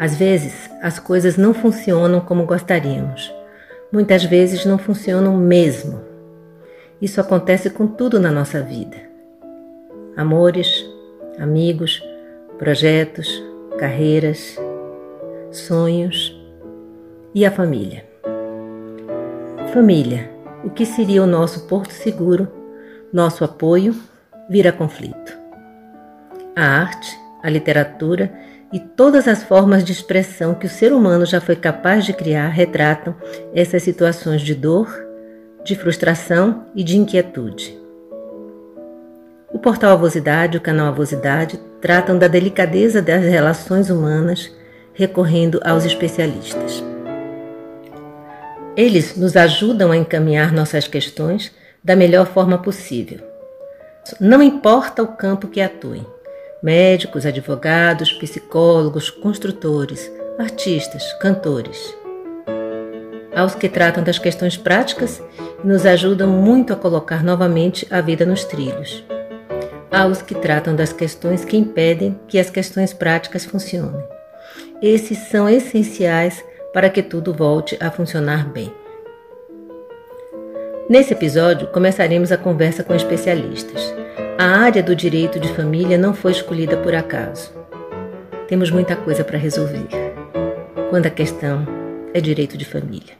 Às vezes, as coisas não funcionam como gostaríamos. Muitas vezes não funcionam mesmo. Isso acontece com tudo na nossa vida: amores, amigos, projetos, carreiras, sonhos e a família. Família, o que seria o nosso porto seguro, nosso apoio, vira conflito. A arte, a literatura e todas as formas de expressão que o ser humano já foi capaz de criar retratam essas situações de dor, de frustração e de inquietude. O portal Avosidade e o canal Avosidade tratam da delicadeza das relações humanas recorrendo aos especialistas. Eles nos ajudam a encaminhar nossas questões da melhor forma possível. Não importa o campo que atuem médicos, advogados, psicólogos, construtores, artistas, cantores. Aos que tratam das questões práticas e nos ajudam muito a colocar novamente a vida nos trilhos. Aos que tratam das questões que impedem que as questões práticas funcionem. Esses são essenciais para que tudo volte a funcionar bem. Nesse episódio, começaremos a conversa com especialistas. A área do direito de família não foi escolhida por acaso. Temos muita coisa para resolver quando a questão é direito de família.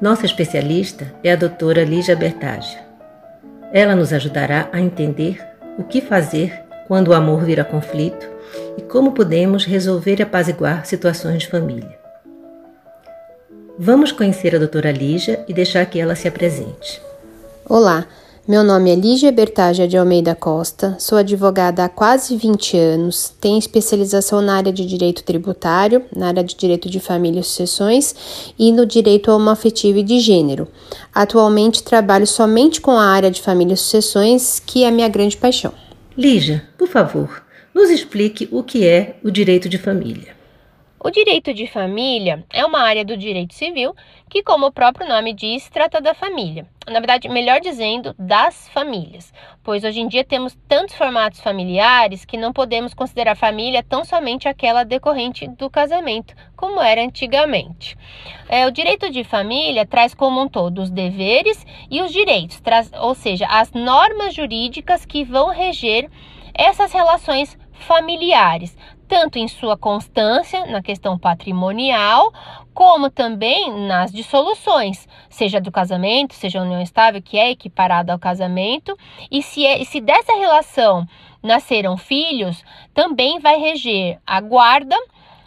Nossa especialista é a doutora Lígia Bertaglia. Ela nos ajudará a entender o que fazer quando o amor vira conflito e como podemos resolver e apaziguar situações de família. Vamos conhecer a doutora Lígia e deixar que ela se apresente. Olá, meu nome é Lígia Bertagia de Almeida Costa, sou advogada há quase 20 anos, tenho especialização na área de direito tributário, na área de direito de família e sucessões e no direito homoafetivo e de gênero. Atualmente trabalho somente com a área de família e sucessões, que é a minha grande paixão. Lígia, por favor, nos explique o que é o direito de família. O direito de família é uma área do direito civil que, como o próprio nome diz, trata da família. Na verdade, melhor dizendo, das famílias, pois hoje em dia temos tantos formatos familiares que não podemos considerar família tão somente aquela decorrente do casamento, como era antigamente. É, o direito de família traz como um todo os deveres e os direitos, traz, ou seja, as normas jurídicas que vão reger essas relações familiares, tanto em sua constância na questão patrimonial, como também nas dissoluções, seja do casamento, seja união estável, que é equiparada ao casamento, e se, é, se dessa relação nasceram filhos, também vai reger a guarda,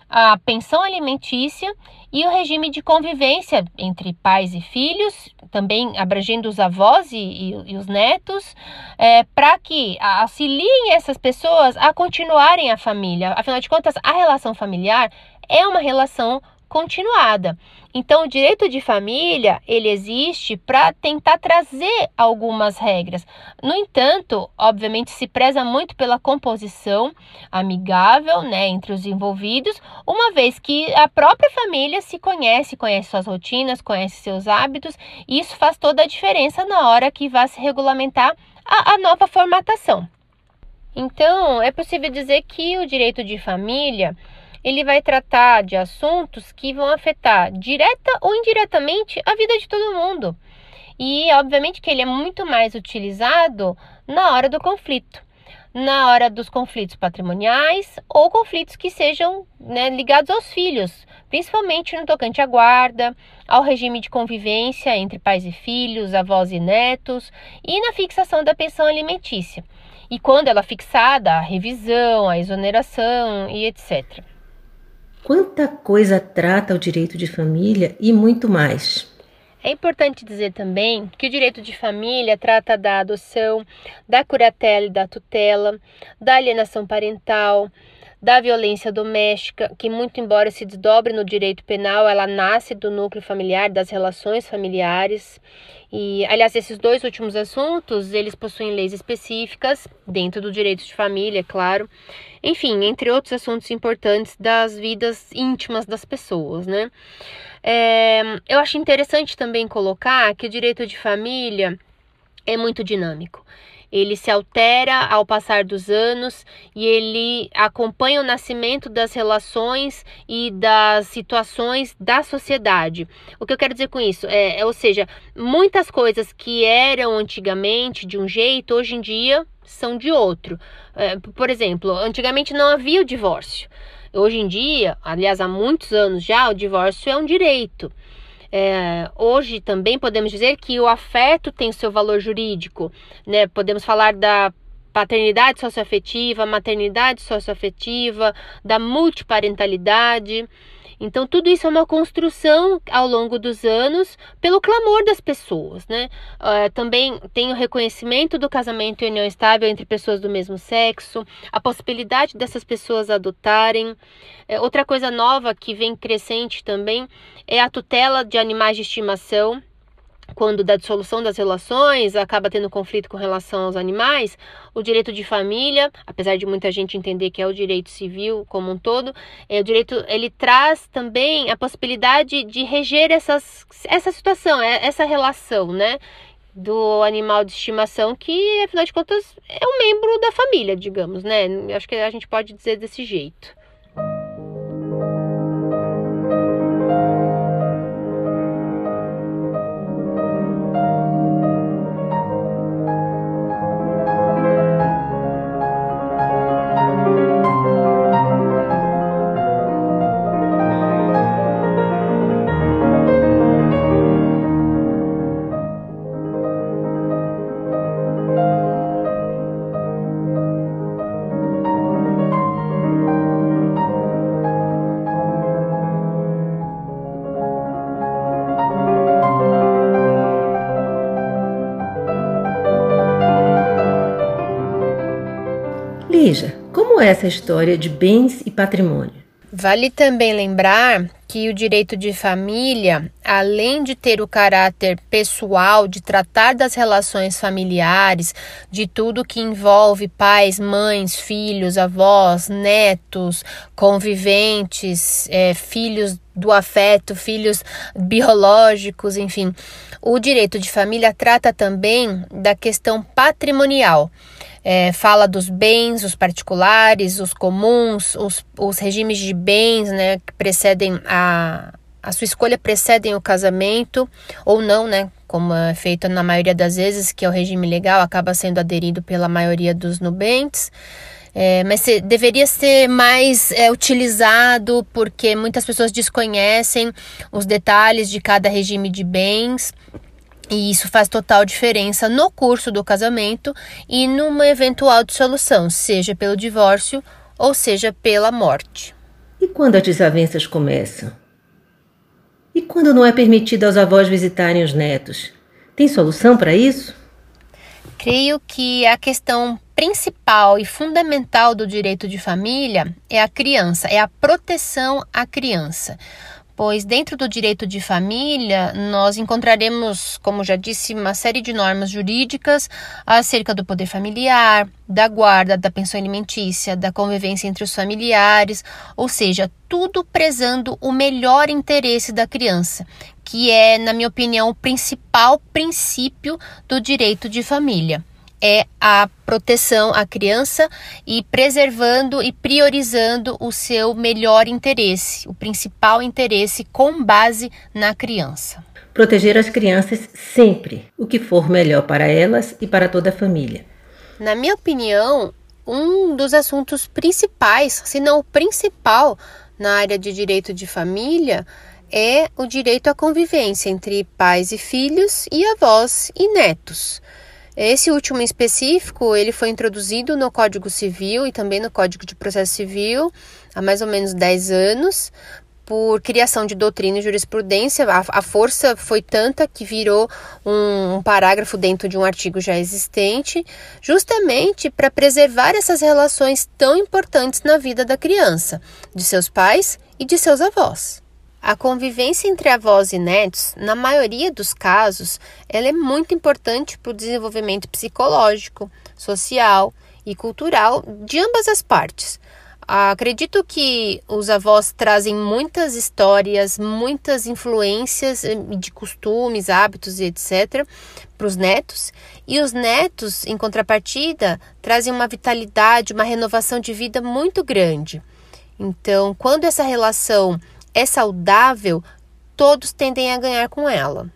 a pensão alimentícia e o regime de convivência entre pais e filhos, também abrangendo os avós e, e, e os netos, é, para que auxiliem essas pessoas a continuarem a família. Afinal de contas, a relação familiar é uma relação continuada. Então, o direito de família, ele existe para tentar trazer algumas regras. No entanto, obviamente se preza muito pela composição amigável, né, entre os envolvidos, uma vez que a própria família se conhece, conhece suas rotinas, conhece seus hábitos, e isso faz toda a diferença na hora que vai se regulamentar a, a nova formatação. Então, é possível dizer que o direito de família ele vai tratar de assuntos que vão afetar direta ou indiretamente a vida de todo mundo. E obviamente que ele é muito mais utilizado na hora do conflito, na hora dos conflitos patrimoniais ou conflitos que sejam né, ligados aos filhos, principalmente no tocante à guarda, ao regime de convivência entre pais e filhos, avós e netos e na fixação da pensão alimentícia. E quando ela é fixada, a revisão, a exoneração e etc. Quanta coisa trata o direito de família e muito mais. É importante dizer também que o direito de família trata da adoção, da curatela e da tutela, da alienação parental, da violência doméstica, que muito embora se desdobre no direito penal, ela nasce do núcleo familiar, das relações familiares. E, aliás, esses dois últimos assuntos, eles possuem leis específicas dentro do direito de família, é claro. Enfim, entre outros assuntos importantes das vidas íntimas das pessoas, né? É, eu acho interessante também colocar que o direito de família é muito dinâmico. Ele se altera ao passar dos anos e ele acompanha o nascimento das relações e das situações da sociedade. O que eu quero dizer com isso? É, é ou seja, muitas coisas que eram antigamente de um jeito, hoje em dia são de outro. É, por exemplo, antigamente não havia o divórcio. Hoje em dia, aliás, há muitos anos já, o divórcio é um direito. É, hoje também podemos dizer que o afeto tem seu valor jurídico, né? Podemos falar da paternidade socioafetiva, maternidade socioafetiva, da multiparentalidade. Então, tudo isso é uma construção ao longo dos anos pelo clamor das pessoas, né? Uh, também tem o reconhecimento do casamento e união estável entre pessoas do mesmo sexo, a possibilidade dessas pessoas adotarem. É, outra coisa nova que vem crescente também é a tutela de animais de estimação quando da dissolução das relações acaba tendo conflito com relação aos animais, o direito de família, apesar de muita gente entender que é o direito civil como um todo, é o direito ele traz também a possibilidade de reger essas, essa situação, é, essa relação, né? do animal de estimação que, afinal de contas, é um membro da família, digamos, né? Acho que a gente pode dizer desse jeito. Como é essa história de bens e patrimônio? Vale também lembrar que o direito de família, além de ter o caráter pessoal, de tratar das relações familiares, de tudo que envolve pais, mães, filhos, avós, netos, conviventes, é, filhos do afeto, filhos biológicos, enfim, o direito de família trata também da questão patrimonial é, fala dos bens, os particulares, os comuns, os, os regimes de bens, né, que precedem a, a sua escolha precedem o casamento ou não, né? Como é feito na maioria das vezes, que é o regime legal, acaba sendo aderido pela maioria dos nubentes. É, mas se, deveria ser mais é, utilizado porque muitas pessoas desconhecem os detalhes de cada regime de bens e isso faz total diferença no curso do casamento e numa eventual dissolução, seja pelo divórcio ou seja pela morte. E quando as desavenças começam? E quando não é permitido aos avós visitarem os netos? Tem solução para isso? Creio que a questão principal e fundamental do direito de família é a criança, é a proteção à criança pois dentro do direito de família nós encontraremos, como já disse, uma série de normas jurídicas acerca do poder familiar, da guarda, da pensão alimentícia, da convivência entre os familiares, ou seja, tudo prezando o melhor interesse da criança, que é, na minha opinião, o principal princípio do direito de família. É a proteção à criança e preservando e priorizando o seu melhor interesse, o principal interesse com base na criança. Proteger as crianças sempre, o que for melhor para elas e para toda a família. Na minha opinião, um dos assuntos principais, se não o principal, na área de direito de família é o direito à convivência entre pais e filhos e avós e netos. Esse último em específico, ele foi introduzido no Código Civil e também no Código de Processo Civil há mais ou menos 10 anos, por criação de doutrina e jurisprudência. A, a força foi tanta que virou um, um, parágrafo dentro de um artigo já existente, justamente para preservar essas relações tão importantes na vida da criança, de seus pais e de seus avós. A convivência entre avós e netos, na maioria dos casos, ela é muito importante para o desenvolvimento psicológico, social e cultural de ambas as partes. Acredito que os avós trazem muitas histórias, muitas influências eh, de costumes, hábitos e etc. para os netos, e os netos, em contrapartida, trazem uma vitalidade, uma renovação de vida muito grande. Então, quando essa relação é saudável, todos tendem a ganhar com ela.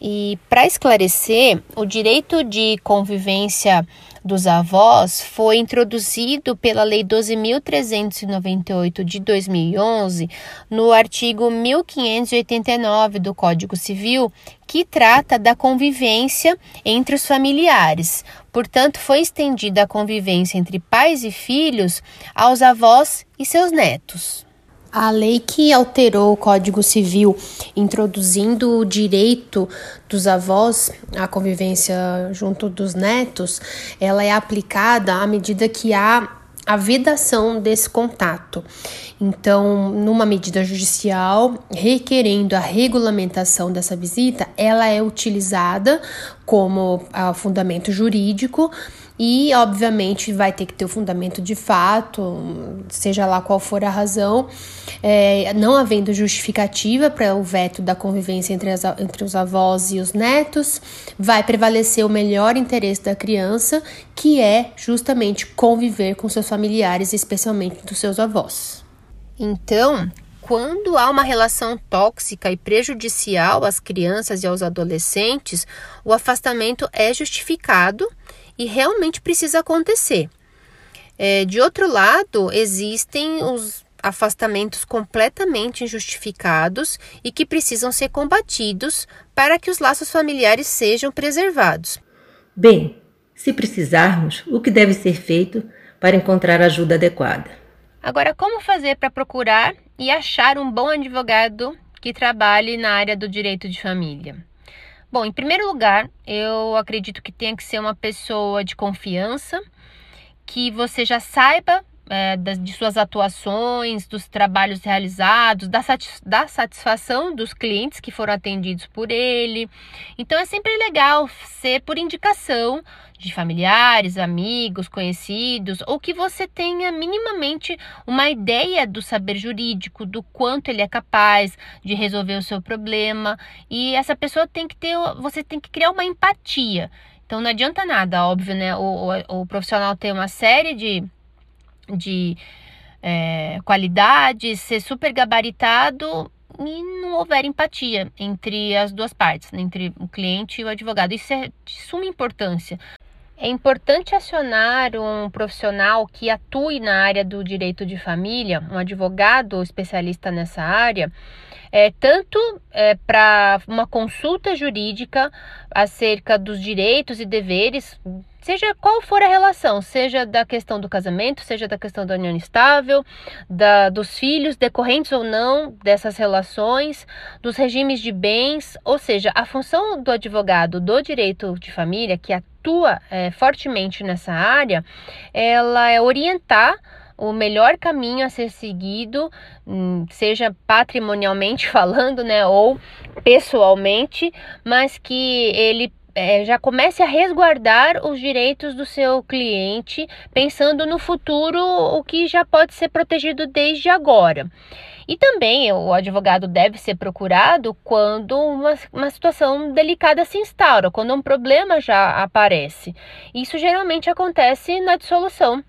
E para esclarecer, o direito de convivência dos avós foi introduzido pela Lei 12.398 de 2011 no artigo 1589 do Código Civil, que trata da convivência entre os familiares. Portanto, foi estendida a convivência entre pais e filhos aos avós e seus netos. A lei que alterou o Código Civil, introduzindo o direito dos avós à convivência junto dos netos, ela é aplicada à medida que há a vedação desse contato. Então, numa medida judicial requerendo a regulamentação dessa visita, ela é utilizada como uh, fundamento jurídico e, obviamente, vai ter que ter o fundamento de fato, seja lá qual for a razão, é, não havendo justificativa para o veto da convivência entre, as, entre os avós e os netos, vai prevalecer o melhor interesse da criança, que é justamente conviver com seus familiares, especialmente dos seus avós. Então, quando há uma relação tóxica e prejudicial às crianças e aos adolescentes, o afastamento é justificado e realmente precisa acontecer. É, de outro lado, existem os afastamentos completamente injustificados e que precisam ser combatidos para que os laços familiares sejam preservados. Bem, se precisarmos, o que deve ser feito para encontrar ajuda adequada? Agora, como fazer para procurar e achar um bom advogado que trabalhe na área do direito de família? Bom, em primeiro lugar, eu acredito que tenha que ser uma pessoa de confiança, que você já saiba é, de suas atuações, dos trabalhos realizados, da, satis da satisfação dos clientes que foram atendidos por ele. Então é sempre legal ser por indicação de familiares, amigos, conhecidos, ou que você tenha minimamente uma ideia do saber jurídico, do quanto ele é capaz de resolver o seu problema. E essa pessoa tem que ter, você tem que criar uma empatia. Então não adianta nada, óbvio, né? O, o, o profissional ter uma série de, de é, qualidades, ser super gabaritado e não houver empatia entre as duas partes, né? entre o cliente e o advogado. Isso é de suma importância. É importante acionar um profissional que atue na área do direito de família, um advogado especialista nessa área, é, tanto é, para uma consulta jurídica acerca dos direitos e deveres, seja qual for a relação, seja da questão do casamento, seja da questão da união estável, da, dos filhos decorrentes ou não dessas relações, dos regimes de bens, ou seja, a função do advogado do direito de família, que atua é, fortemente nessa área, ela é orientar o melhor caminho a ser seguido, hum, seja patrimonialmente falando, né, ou pessoalmente, mas que ele é, já comece a resguardar os direitos do seu cliente, pensando no futuro, o que já pode ser protegido desde agora. E também o advogado deve ser procurado quando uma, uma situação delicada se instaura, quando um problema já aparece. Isso geralmente acontece na dissolução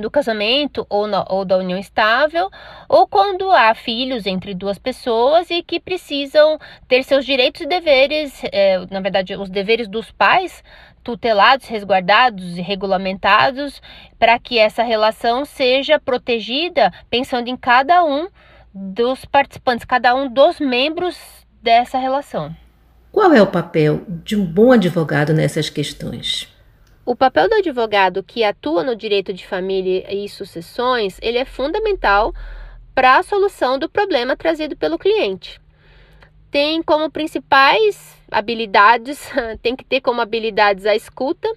do casamento ou, ou da união estável, ou quando há filhos entre duas pessoas e que precisam ter seus direitos e deveres, é, na verdade, os deveres dos pais tutelados, resguardados e regulamentados para que essa relação seja protegida, pensando em cada um dos participantes, cada um dos membros dessa relação. Qual é o papel de um bom advogado nessas questões? O papel do advogado que atua no direito de família e sucessões, ele é fundamental para a solução do problema trazido pelo cliente. Tem como principais habilidades, tem que ter como habilidades a escuta,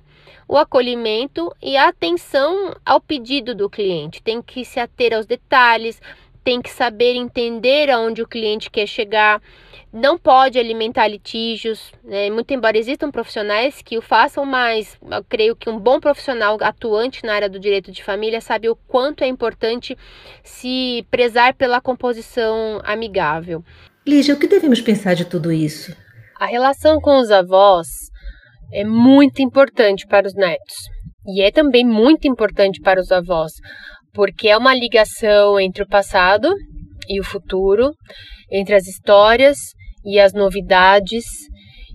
o acolhimento e a atenção ao pedido do cliente. Tem que se ater aos detalhes, tem que saber entender aonde o cliente quer chegar, não pode alimentar litígios, né? muito embora existam profissionais que o façam, mas eu creio que um bom profissional atuante na área do direito de família sabe o quanto é importante se prezar pela composição amigável. Lígia, o que devemos pensar de tudo isso? A relação com os avós é muito importante para os netos e é também muito importante para os avós, porque é uma ligação entre o passado e o futuro, entre as histórias e as novidades,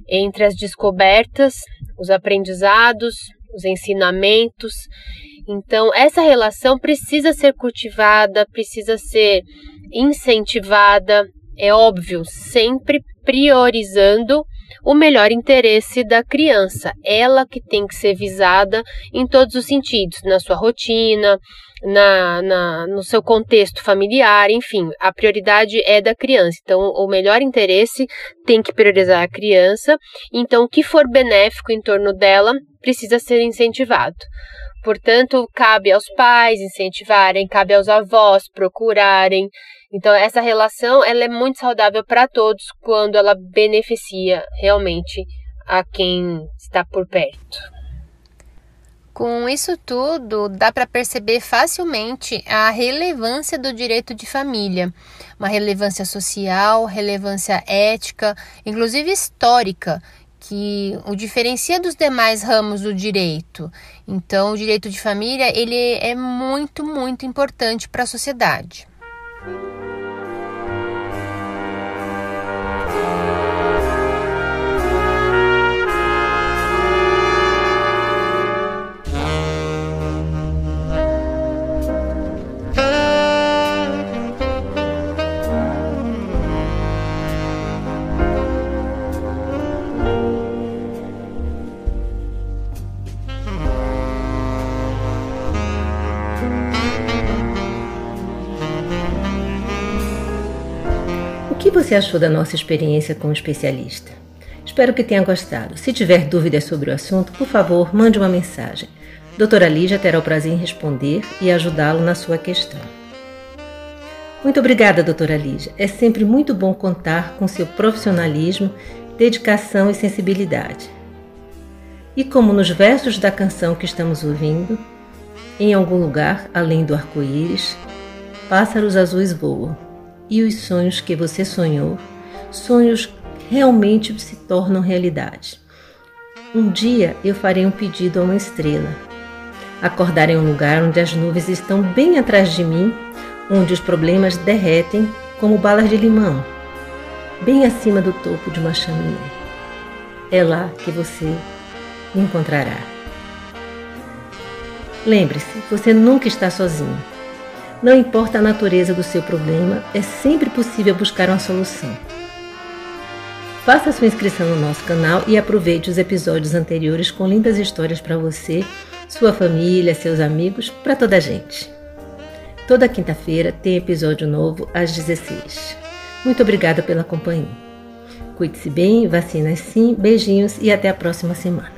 entre as descobertas, os aprendizados, os ensinamentos. Então, essa relação precisa ser cultivada, precisa ser incentivada, é óbvio, sempre priorizando o melhor interesse da criança, ela que tem que ser visada em todos os sentidos, na sua rotina, na, na, no seu contexto familiar, enfim, a prioridade é da criança. Então, o melhor interesse tem que priorizar a criança. Então, o que for benéfico em torno dela precisa ser incentivado. Portanto, cabe aos pais incentivarem, cabe aos avós procurarem. Então, essa relação ela é muito saudável para todos quando ela beneficia realmente a quem está por perto. Com isso tudo, dá para perceber facilmente a relevância do direito de família, uma relevância social, relevância ética, inclusive histórica, que o diferencia dos demais ramos do direito. Então, o direito de família ele é muito, muito importante para a sociedade. Você achou da nossa experiência com o especialista? Espero que tenha gostado. Se tiver dúvidas sobre o assunto, por favor, mande uma mensagem. Doutora Lígia terá o prazer em responder e ajudá-lo na sua questão. Muito obrigada, doutora Lígia. É sempre muito bom contar com seu profissionalismo, dedicação e sensibilidade. E como nos versos da canção que estamos ouvindo, em algum lugar além do arco-íris, pássaros azuis voam e os sonhos que você sonhou, sonhos realmente se tornam realidade. Um dia eu farei um pedido a uma estrela. Acordar em um lugar onde as nuvens estão bem atrás de mim, onde os problemas derretem como balas de limão, bem acima do topo de uma chaminé. É lá que você me encontrará. Lembre-se, você nunca está sozinho. Não importa a natureza do seu problema, é sempre possível buscar uma solução. Faça sua inscrição no nosso canal e aproveite os episódios anteriores com lindas histórias para você, sua família, seus amigos, para toda a gente. Toda quinta-feira tem episódio novo às 16. Muito obrigada pela companhia. Cuide-se bem, vacinas sim, beijinhos e até a próxima semana.